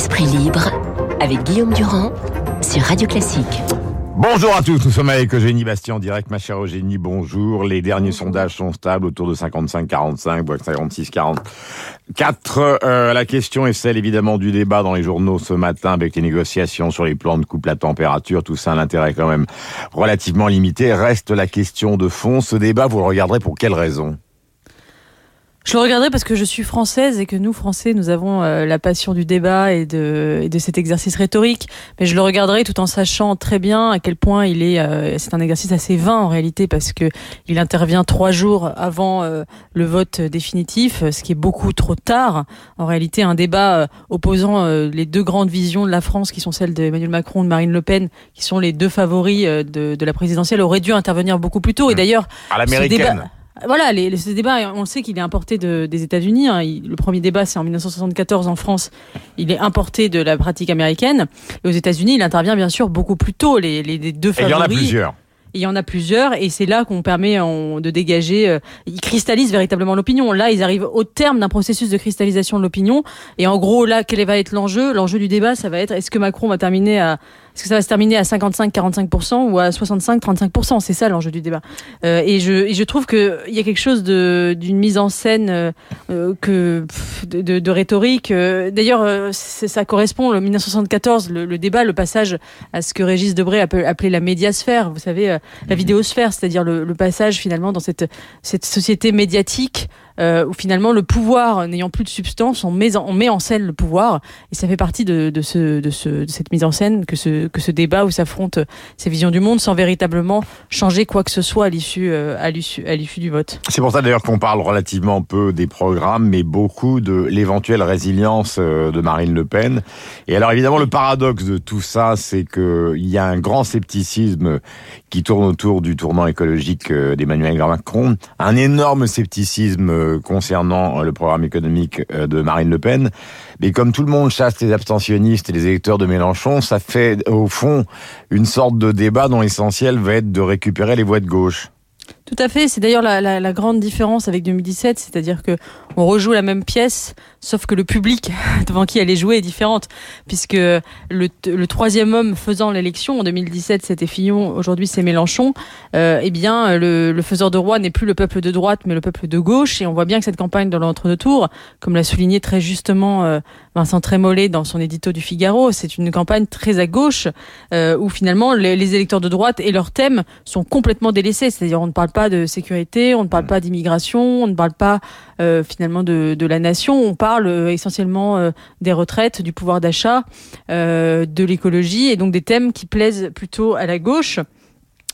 Esprit libre avec Guillaume Durand sur Radio Classique. Bonjour à tous, nous sommes avec Eugénie Bastien en direct, ma chère Eugénie, bonjour. Les derniers sondages sont stables autour de 55-45, 46-44. Euh, la question est celle évidemment du débat dans les journaux ce matin avec les négociations sur les plans de coupe la température, tout ça, l'intérêt quand même relativement limité. Reste la question de fond, ce débat, vous le regarderez pour quelle raison? Je le regarderai parce que je suis française et que nous, Français, nous avons euh, la passion du débat et de, et de cet exercice rhétorique. Mais je le regarderai tout en sachant très bien à quel point il est. Euh, c'est un exercice assez vain en réalité parce que il intervient trois jours avant euh, le vote définitif, ce qui est beaucoup trop tard. En réalité, un débat opposant les deux grandes visions de la France, qui sont celles d'Emmanuel Macron et de Marine Le Pen, qui sont les deux favoris de, de la présidentielle, aurait dû intervenir beaucoup plus tôt. Et mmh. d'ailleurs, à l'américaine voilà, les, ce débat, on sait qu'il est importé de, des États-Unis. Hein. Le premier débat, c'est en 1974 en France. Il est importé de la pratique américaine. Et aux États-Unis, il intervient bien sûr beaucoup plus tôt. Les, les, deux favoris. il y en a plusieurs. Il y en a plusieurs et c'est là qu'on permet de dégager. Euh, ils cristallisent véritablement l'opinion. Là, ils arrivent au terme d'un processus de cristallisation de l'opinion. Et en gros, là, quel va être l'enjeu? L'enjeu du débat, ça va être est-ce que Macron va terminer à est-ce que ça va se terminer à 55-45% ou à 65-35% C'est ça l'enjeu du débat. Euh, et, je, et je trouve qu'il y a quelque chose d'une mise en scène euh, euh, que, de, de, de rhétorique. D'ailleurs, ça correspond, le 1974, le, le, débat, le passage à ce que Régis Debray appelait la médiasphère, vous savez, la mhm. vidéosphère, c'est-à-dire le, le, passage finalement dans cette, cette société médiatique euh, où finalement le pouvoir n'ayant plus de substance, on met, en, scène le pouvoir, et ça fait partie de, de, ce, de, ce, de cette mise en scène que ce, débat où s'affrontent ces visions du monde sans véritablement changer quoi que ce soit à l'issue euh, à l'issue du vote. C'est pour ça d'ailleurs qu'on parle relativement peu des programmes, mais beaucoup de l'éventuelle résilience euh, de Marine Le Pen. Et alors évidemment le paradoxe de tout ça, c'est que il y a un grand scepticisme qui tourne autour du tournant écologique d'Emmanuel Macron, un énorme scepticisme concernant le programme économique euh, de Marine Le Pen. Mais comme tout le monde chasse les abstentionnistes et les électeurs de Mélenchon, ça fait au fond une sorte de débat dont l'essentiel va être de récupérer les voix de gauche. Tout à fait. C'est d'ailleurs la, la, grande différence avec 2017, c'est-à-dire que on rejoue la même pièce, sauf que le public devant qui elle est jouée est différente, puisque le, troisième homme faisant l'élection en 2017, c'était Fillon. Aujourd'hui, c'est Mélenchon. Euh, eh bien, le, le, faiseur de roi n'est plus le peuple de droite, mais le peuple de gauche. Et on voit bien que cette campagne dans l'entre-deux tours, comme l'a souligné très justement euh, Vincent Trémollet dans son édito du Figaro, c'est une campagne très à gauche, euh, où finalement les, les électeurs de droite et leurs thèmes sont complètement délaissés. C'est-à-dire, on ne parle pas de sécurité, on ne parle pas d'immigration, on ne parle pas euh, finalement de, de, la nation, on parle euh, essentiellement euh, des retraites, du pouvoir d'achat, euh, de l'écologie, et donc des thèmes qui plaisent plutôt à la gauche.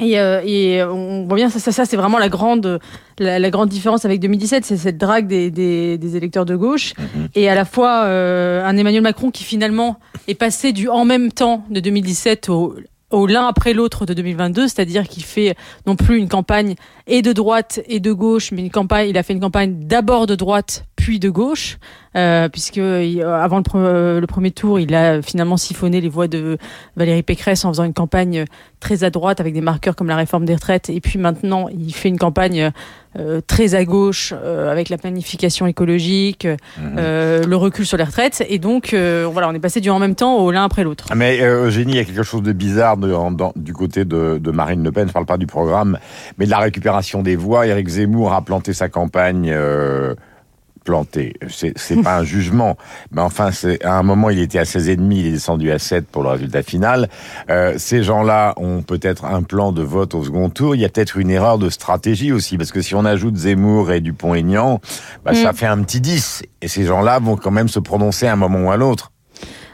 Et, euh, et, on voit bien ça, ça, ça c'est vraiment la grande, la, la, grande différence avec 2017, c'est cette drague des, des, des, électeurs de gauche mm-hmm. et à la fois euh, un Emmanuel Macron qui finalement est passé du en même temps de 2017 au au l'un après l'autre de 2022, c'est-à-dire qu'il fait non plus une campagne et de droite et de gauche, mais une campagne, il a fait une campagne d'abord de droite puis de gauche, euh, puisque euh, avant le, le, premier tour, il a finalement siphonné les voix de Valérie Pécresse en faisant une campagne très à droite avec des marqueurs comme la réforme des retraites, et puis maintenant il fait une campagne euh, très à gauche euh, avec la planification écologique, mmh. le recul sur les retraites, et donc voilà, on est passé du en même temps au l'un après l'autre. Mais Eugénie, il y a quelque chose de bizarre de, en, dans, du côté de, de, Marine Le Pen, je parle pas du programme, mais de la récupération des voix. Éric Zemmour a planté sa campagne planté. C'est pas un jugement, mais enfin, à un moment, il était à 16,5, il est descendu à 7 pour le résultat final. Euh, ces gens-là ont peut-être un plan de vote au second tour. Il y a peut-être une erreur de stratégie aussi, parce que si on ajoute Zemmour et Dupont-Aignan, bah, mm. ça fait un petit 10. Et ces gens-là vont quand même se prononcer à un moment ou à l'autre.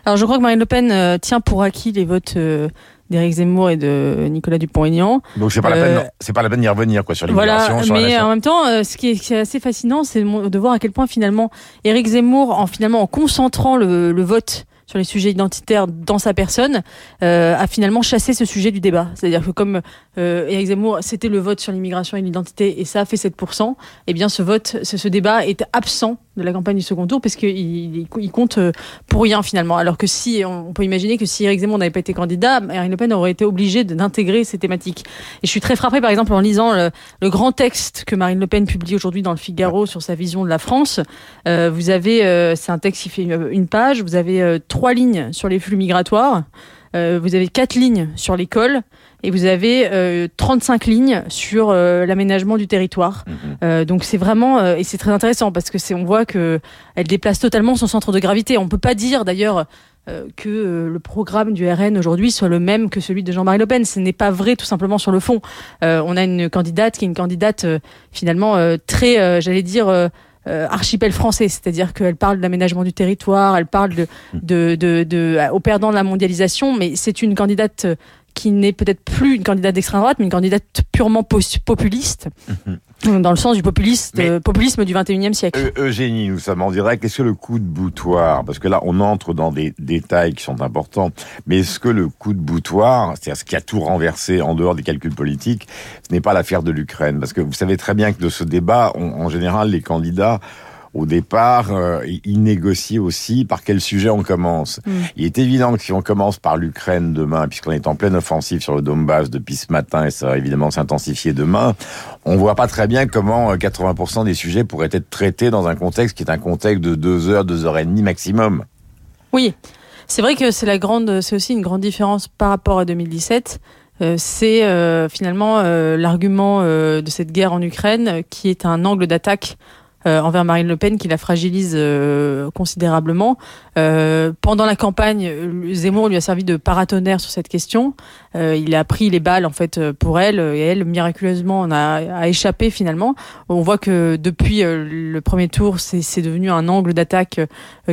Alors, je crois que Marine Le Pen euh, tient pour acquis les votes euh, d'Éric Zemmour et de Nicolas Dupont-Aignan. Donc c'est pas la peine, euh, c'est pas la peine d'y revenir quoi sur l'immigration. Voilà, mais en même temps, euh, ce qui est, assez fascinant, c'est de voir à quel point finalement Éric Zemmour, en finalement en concentrant le, le vote sur les sujets identitaires dans sa personne, euh, a finalement chassé ce sujet du débat. C'est-à-dire que comme euh, Éric Zemmour, c'était le vote sur l'immigration et l'identité, et ça a fait 7%, eh bien ce vote, ce, ce débat est absent de la campagne du second tour, parce qu'il il compte euh, pour rien finalement. Alors que si, on peut imaginer que si Eric Zemmour n'avait pas été candidat, Marine Le Pen aurait été obligée d'intégrer ces thématiques. Et je suis très frappée, par exemple, en lisant le, grand texte que Marine Le Pen publie aujourd'hui dans le Figaro sur sa vision de la France. Euh, vous avez, euh, c'est un texte qui fait une page, vous avez trois lignes sur les flux migratoires, vous avez quatre lignes sur l'école et vous avez 35 lignes sur l'aménagement du territoire. Mm-hmm. donc c'est vraiment et c'est très intéressant parce que c'est on voit que elle déplace totalement son centre de gravité. On peut pas dire d'ailleurs euh, que euh, le programme du RN aujourd'hui soit le même que celui de Jean-Marie Le Pen. Ce n'est pas vrai tout simplement sur le fond. Euh, on a une candidate qui est une candidate finalement très, j'allais dire, archipel français, c'est-à-dire qu'elle parle de l'aménagement du territoire, elle parle de, de, de, de, au perdant de la mondialisation, mais c'est une candidate qui n'est peut-être plus une candidate d'extrême droite, mais une candidate purement populiste. Mhm dans le sens du populiste, euh, populisme du 21e siècle. Eugénie, nous sommes en direct. Est-ce que le coup de boutoir, parce que là on entre dans des détails qui sont importants, mais est-ce que le coup de boutoir, c'est-à-dire ce qui a tout renversé en dehors des calculs politiques, ce n'est pas l'affaire de l'Ukraine? Parce que vous savez très bien que de ce débat, en général, les candidats au départ, euh, il négocie aussi par quel sujet on commence. Mm. Il est évident que si on commence par l'Ukraine demain, puisqu'on est en pleine offensive sur le Donbass depuis ce matin, et ça va évidemment s'intensifier demain, on voit pas très bien comment 80% euh, des sujets pourraient être traités dans un contexte qui est un contexte de deux heures, deux heures et demie maximum. Oui. C'est vrai que c'est la grande, c'est aussi une grande différence par rapport à 2017. Euh, c'est euh, finalement euh, l'argument de cette guerre en Ukraine qui est un angle d'attaque envers Marine Le Pen qui la fragilise euh, considérablement. Euh, pendant la campagne, Zemmour lui a servi de paratonnerre sur cette question. il a pris les balles en fait pour elle et elle miraculeusement en a, échappé finalement. On voit que depuis le premier tour, c'est devenu un angle d'attaque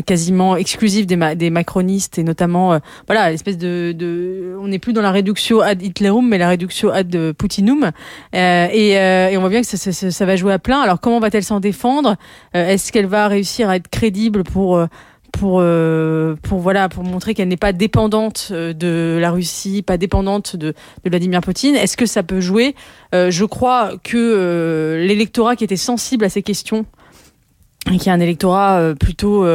quasiment exclusif des, macronistes et notamment voilà l'espèce de, on n'est plus dans la réduction ad Hitlerum mais la réduction ad Putinum et, on voit bien que ça va jouer à plein. Alors comment va-t-elle s'en défendre? Euh, est-ce qu'elle va réussir à être crédible pour euh, euh, montrer qu'elle n'est pas dépendante de la Russie, pas dépendante de, Vladimir Poutine? Est-ce que ça peut jouer? Je crois que l'électorat qui était sensible à ces questions qui est un électorat plutôt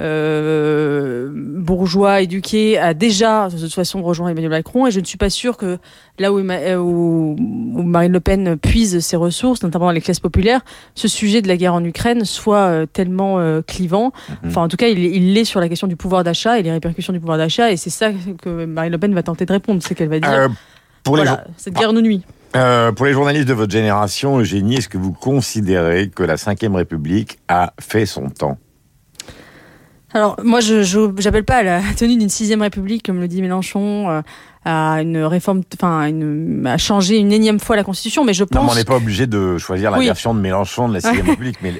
euh, bourgeois éduqué a déjà de toute façon rejoint Emmanuel Macron et je ne suis pas sûre que là où, où, Marine Le Pen puise ses ressources, notamment dans les classes populaires, ce sujet de la guerre en Ukraine soit euh, tellement euh, clivant. Mhm. Enfin, en tout cas, il l'est sur la question du pouvoir d'achat et les répercussions du pouvoir d'achat et c'est ça que Marine Le Pen va tenter de répondre, c'est qu'elle va dire. pour voilà, cette guerre nous nuit. pour les journalistes de votre génération, Eugénie, est-ce que vous considérez que la Ve République a fait son temps? Alors moi, je n'appelle pas à la tenue d'une sixième république, comme le dit Mélenchon, euh, à une réforme, enfin, à changer une énième fois la Constitution, mais je pense. Non, on n'est pas obligé de choisir la version de Mélenchon de la sixième république, mais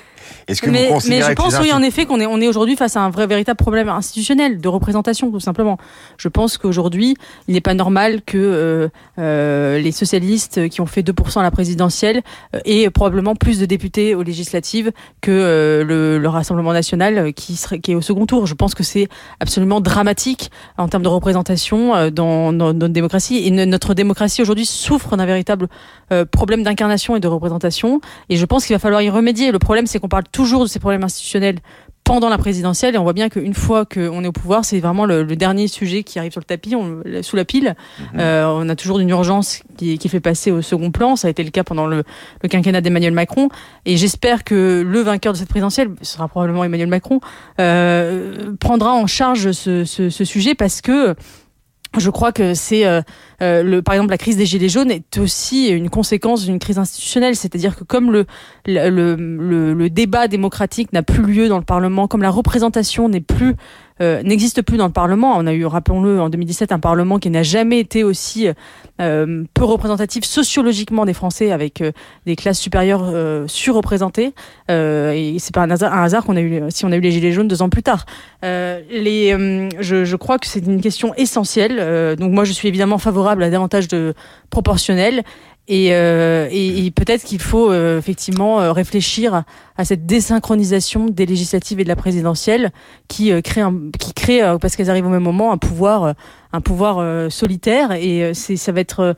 est-ce que mais, vous mais je pense oui en effet qu'on est on est aujourd'hui face à un vrai véritable problème institutionnel de représentation tout simplement. Je pense qu'aujourd'hui il n'est pas normal que euh, euh, les socialistes qui ont fait 2% à la présidentielle euh, aient probablement plus de députés aux législatives que euh, le, le, Rassemblement national qui serait qui est au second tour. Je pense que c'est absolument dramatique en termes de représentation dans, dans, notre démocratie et notre démocratie aujourd'hui souffre d'un véritable problème d'incarnation et de représentation et je pense qu'il va falloir y remédier. Le problème c'est qu'on parle toujours de ces problèmes institutionnels pendant la présidentielle et on voit bien qu'une fois qu'on est au pouvoir, c'est vraiment le, dernier sujet qui arrive sur le tapis, on, sous la pile. Mhm. Euh, on a toujours une urgence qui, qui, fait passer au second plan. Ça a été le cas pendant le, le quinquennat d'Emmanuel Macron et j'espère que le vainqueur de cette présidentielle, ce sera probablement Emmanuel Macron, euh, prendra en charge ce, ce, ce sujet parce que je crois que c'est euh, euh, le par exemple la crise des gilets jaunes est aussi une conséquence d'une crise institutionnelle, c'est-à-dire que comme le le, le, le débat démocratique n'a plus lieu dans le Parlement, comme la représentation n'est plus euh, n'existe plus dans le Parlement. On a eu, rappelons-le, en 2017, un Parlement qui n'a jamais été aussi euh, peu représentatif sociologiquement des Français, avec euh, des classes supérieures surreprésentées. et c'est pas un hasard, qu'on a eu, si on a eu les gilets jaunes deux ans plus tard. je, crois que c'est une question essentielle. donc moi, je suis évidemment favorable à davantage de proportionnel. Et, et, peut-être qu'il faut effectivement réfléchir à cette désynchronisation des législatives et de la présidentielle qui crée un, qui crée parce qu'elles arrivent au même moment un pouvoir un pouvoir euh, solitaire. Et euh, c'est ça va être euh,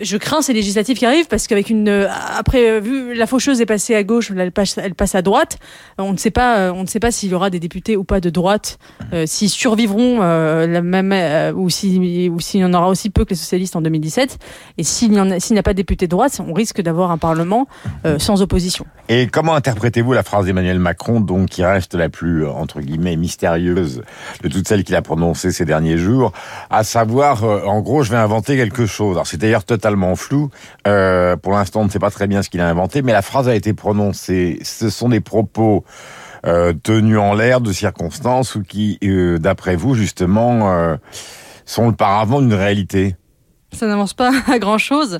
je crains ces législatives qui arrivent parce qu'avec une après vu la faucheuse est passée à gauche elle passe elle passe à droite. On ne sait pas on ne sait pas s'il y aura des députés ou pas de droite s'ils survivront la même ou si ou s'il y en aura aussi peu que les socialistes en 2017 et s'il n'y a a pas de députés de droite on risque d'avoir un parlement sans opposition. Et comment interprétez-vous la phrase d'Emmanuel Macron donc qui reste la plus entre guillemets mystérieuse de toutes celles qu'il a prononcées ces derniers jours à savoir, euh, en gros, je vais inventer quelque chose. Alors c'est d'ailleurs totalement flou. Euh, pour l'instant, on ne sait pas très bien ce qu'il a inventé, mais la phrase a été prononcée. Ce sont des propos euh, tenus en l'air de circonstances ou qui, euh, d'après vous, justement, euh, sont le paravent d'une réalité. Ça n'avance pas à grand chose. Euh,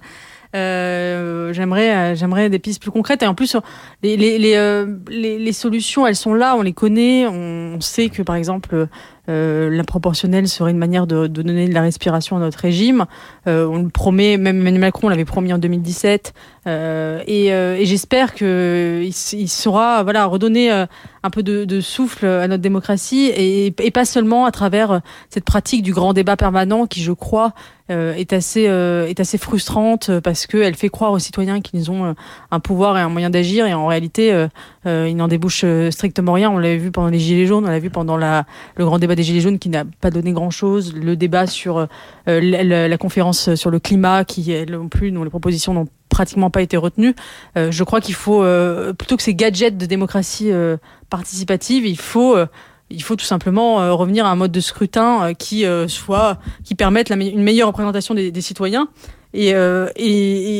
j'aimerais, j'aimerais des pistes plus concrètes. Et en plus, les, les, les, les, les solutions, elles sont là, on les connaît. On sait que, par exemple, euh, la proportionnelle serait une manière de, de, donner de la respiration à notre régime. Euh, on le promet, même Emmanuel Macron l'avait promis en 2017, euh, et, euh, et j'espère que il, saura voilà redonner euh, un peu de, de, souffle à notre démocratie et, et, pas seulement à travers cette pratique du grand débat permanent qui, je crois, est assez est assez frustrante parce qu'elle fait croire aux citoyens qu'ils ont un pouvoir et un moyen d'agir et en réalité il n'en débouche strictement rien. On l'avait vu pendant les gilets jaunes, on l'a vu pendant la, le grand débat des Gilets jaunes qui n'a pas donné grand-chose, le débat sur euh, la, la, conférence sur le climat qui, elle non plus, dont les propositions n'ont pratiquement pas été retenues. Euh, je crois qu'il faut, euh, plutôt que ces gadgets de démocratie euh, participative, il faut euh, il faut tout simplement revenir à un mode de scrutin qui soit qui permette une meilleure représentation des, citoyens et,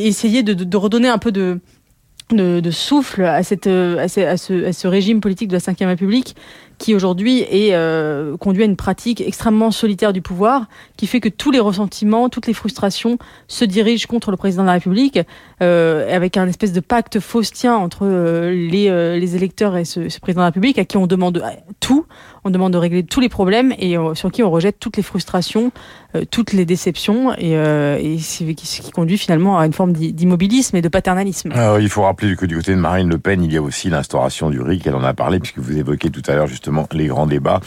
essayer de, redonner un peu de souffle à, cette, ce, à ce régime politique de la Ve République qui aujourd'hui est euh, conduit à une pratique extrêmement solitaire du pouvoir, qui fait que tous les ressentiments, toutes les frustrations se dirigent contre le président de la République, euh, avec un espèce de pacte faustien entre euh, les, électeurs et ce, président de la République, à qui on demande tout, on demande de régler tous les problèmes et sur qui on rejette toutes les frustrations, toutes les déceptions, et, et ce qui conduit finalement à une forme d'immobilisme et de paternalisme. Alors, il faut rappeler que du côté de Marine Le Pen, il y a aussi l'instauration du RIC, elle en a parlé, puisque vous évoquez tout à l'heure justement les grands débats.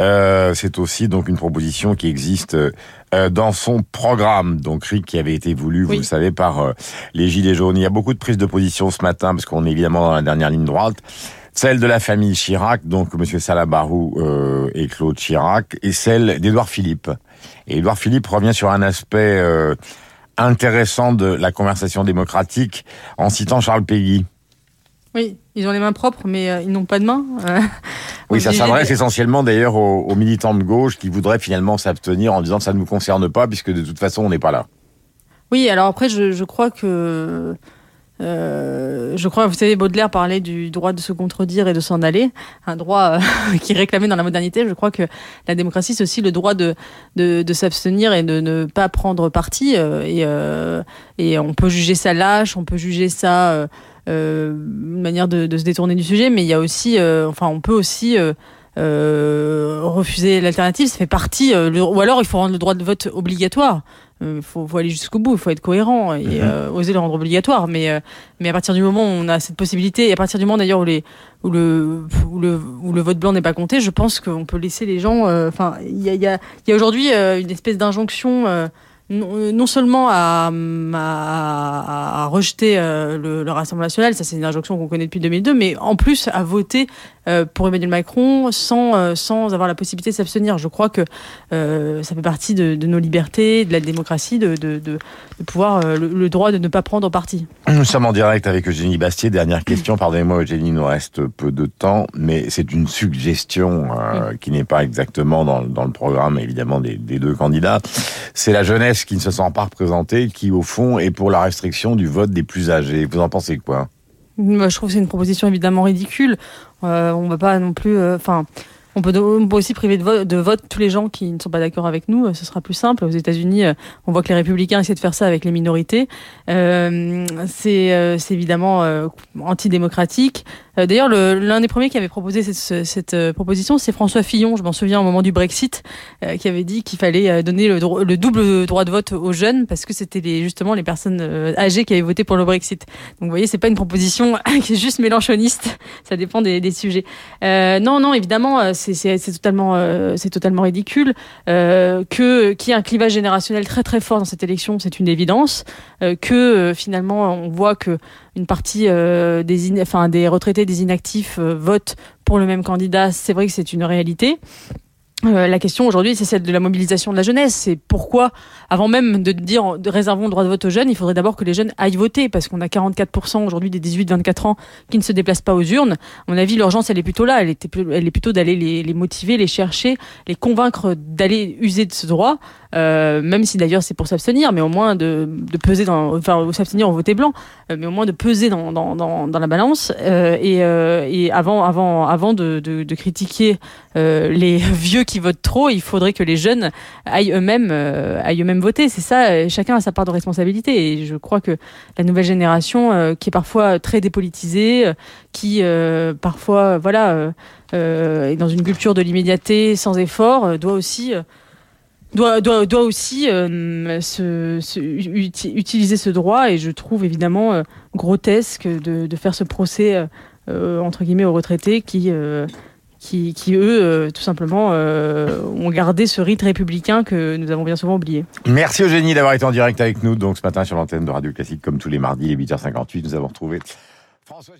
Euh, c'est aussi donc une proposition qui existe euh, dans son programme, donc RIC qui avait été voulu, oui. vous le savez, par euh, les Gilets jaunes. Il y a beaucoup de prises de position ce matin, parce qu'on est évidemment dans la dernière ligne droite. Celle de la famille Chirac, donc M. Salabarou euh, et Claude Chirac, et celle d'Édouard Philippe. Et Édouard Philippe revient sur un aspect euh, intéressant de la conversation démocratique en citant Charles Péguy. Oui, ils ont les mains propres, mais euh, ils n'ont pas de mains. Euh, oui, ça s'adresse essentiellement d'ailleurs aux, aux, militants de gauche qui voudraient finalement s'abstenir en disant que ça ne nous concerne pas, puisque de toute façon, on n'est pas là. Oui, alors après, je, je crois que. Euh, je crois, vous savez, Baudelaire parlait du droit de se contredire et de s'en aller, un droit euh, qui réclamait dans la modernité. Je crois que la démocratie, c'est aussi le droit de, de, de s'abstenir et de ne pas prendre parti. Euh, et, et on peut juger ça lâche, on peut juger ça euh, une manière de, de, se détourner du sujet, mais il y a aussi, euh, enfin, on peut aussi euh, euh refuser l'alternative. Ça fait partie, le, ou alors il faut rendre le droit de vote obligatoire. Il faut, faut, aller jusqu'au bout, il faut être cohérent et mmh. oser le rendre obligatoire. Mais, mais à partir du moment où on a cette possibilité, et à partir du moment d'ailleurs où, les, où, le, où, le, où le vote blanc n'est pas compté, je pense qu'on peut laisser les gens. Enfin, il y a, y a, y a aujourd'hui une espèce d'injonction non seulement à, à, à rejeter euh, le, le, Rassemblement national, ça c'est une injonction qu'on connaît depuis 2002, mais en plus à voter euh, pour Emmanuel Macron sans, euh, sans avoir la possibilité de s'abstenir. Je crois que euh, ça fait partie de, de, nos libertés, de la démocratie, de, de, de pouvoir euh, le, le, droit de ne pas prendre parti. Nous sommes en direct avec Eugénie Bastier. Dernière question, pardonnez-moi Eugénie, il nous reste peu de temps, mais c'est une suggestion oui. qui n'est pas exactement dans, dans, le programme évidemment des, des deux candidats. C'est la jeunesse qui ne se sent pas représentée, qui au fond est pour la restriction du vote des plus âgés. Vous en pensez quoi? Je trouve que c'est une proposition évidemment ridicule. Euh, on va pas non plus. Enfin. Euh, on peut, on peut, aussi priver de vote, tous les gens qui ne sont pas d'accord avec nous. Ce sera plus simple. Aux États-Unis, euh, on voit que les républicains essaient de faire ça avec les minorités. Euh, c'est évidemment antidémocratique. Euh, d'ailleurs, l'un des premiers qui avait proposé cette, euh, proposition, c'est François Fillon. Je m'en souviens au moment du Brexit, euh, qui avait dit qu'il fallait donner le, le, double droit de vote aux jeunes parce que c'était justement les personnes âgées qui avaient voté pour le Brexit. Donc, vous voyez, c'est pas une proposition qui est juste mélanchoniste. Ça dépend des, sujets. non, non, évidemment, c'est totalement, totalement ridicule que qu'il y ait un clivage générationnel très très fort dans cette élection. C'est une évidence. que finalement, on voit que une partie des retraités des inactifs euh, votent pour le même candidat, c'est vrai que c'est une réalité. Euh, la question aujourd'hui, c'est celle de la mobilisation de la jeunesse. C'est pourquoi, avant même de dire de réservons le droit de vote aux jeunes, il faudrait d'abord que les jeunes aillent voter, parce qu'on a 44% aujourd'hui des 18-24 ans qui ne se déplacent pas aux urnes. À mon avis, l'urgence, elle est plutôt là. Elle, est plutôt d'aller les, motiver, les chercher, les convaincre d'aller user de ce droit. Euh, même si d'ailleurs c'est pour s'abstenir, mais au moins de, de peser dans, enfin s'abstenir en voter blanc, euh, mais au moins de peser dans, dans, dans, dans la balance. Euh, et, euh, et avant, avant, avant de, de, de critiquer les vieux qui votent trop, il faudrait que les jeunes aillent eux-mêmes, aillent eux-mêmes voter. C'est ça. Chacun a sa part de responsabilité. Et je crois que la nouvelle génération, qui est parfois très dépolitisée, qui parfois, voilà, est dans une culture de l'immédiateté sans effort, doit aussi doit, doit, doit aussi euh, se, se, utiliser ce droit et je trouve évidemment euh, grotesque de, de, faire ce procès euh, entre guillemets aux retraités qui qui, qui, eux, tout simplement, ont gardé ce rite républicain que nous avons bien souvent oublié. Merci Eugénie d'avoir été en direct avec nous. Donc ce matin sur l'antenne de Radio Classique, comme tous les mardis, les 8h58, nous avons retrouvé François